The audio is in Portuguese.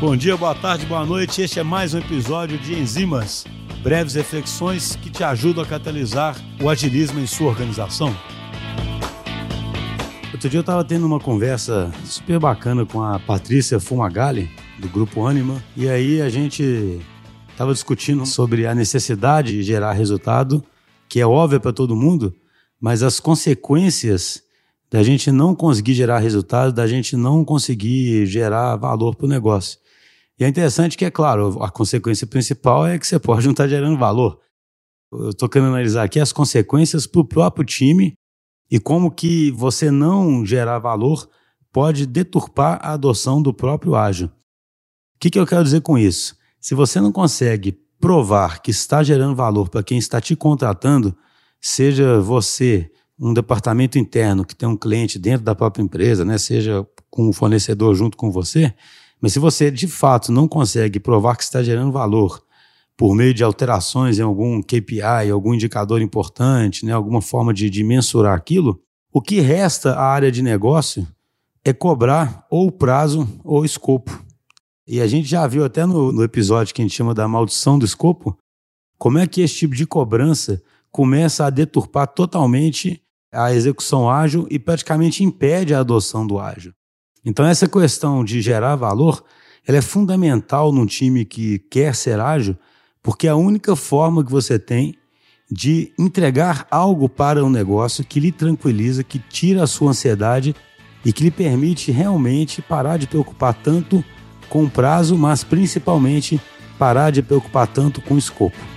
Bom dia, boa tarde, boa noite. Este é mais um episódio de Enzimas, breves reflexões que te ajudam a catalisar o agilismo em sua organização. Outro dia eu estava tendo uma conversa super bacana com a Patrícia Fumagalli, do grupo Anima, e aí a gente estava discutindo sobre a necessidade de gerar resultado, que é óbvia para todo mundo, mas as consequências da gente não conseguir gerar resultado, da gente não conseguir gerar valor para o negócio. E é interessante que, é claro, a consequência principal é que você pode não estar tá gerando valor. Eu estou querendo analisar aqui as consequências para o próprio time e como que você não gerar valor pode deturpar a adoção do próprio ágil. O que, que eu quero dizer com isso? Se você não consegue provar que está gerando valor para quem está te contratando, seja você um departamento interno que tem um cliente dentro da própria empresa, né, seja com um fornecedor junto com você, mas se você de fato não consegue provar que está gerando valor por meio de alterações em algum KPI, algum indicador importante, né, alguma forma de, de mensurar aquilo, o que resta à área de negócio é cobrar ou prazo ou escopo. E a gente já viu até no, no episódio que a gente chama da maldição do escopo, como é que esse tipo de cobrança começa a deturpar totalmente a execução ágil e praticamente impede a adoção do ágil. Então essa questão de gerar valor, ela é fundamental num time que quer ser ágil, porque é a única forma que você tem de entregar algo para um negócio que lhe tranquiliza, que tira a sua ansiedade e que lhe permite realmente parar de preocupar tanto com o prazo, mas principalmente parar de preocupar tanto com o escopo.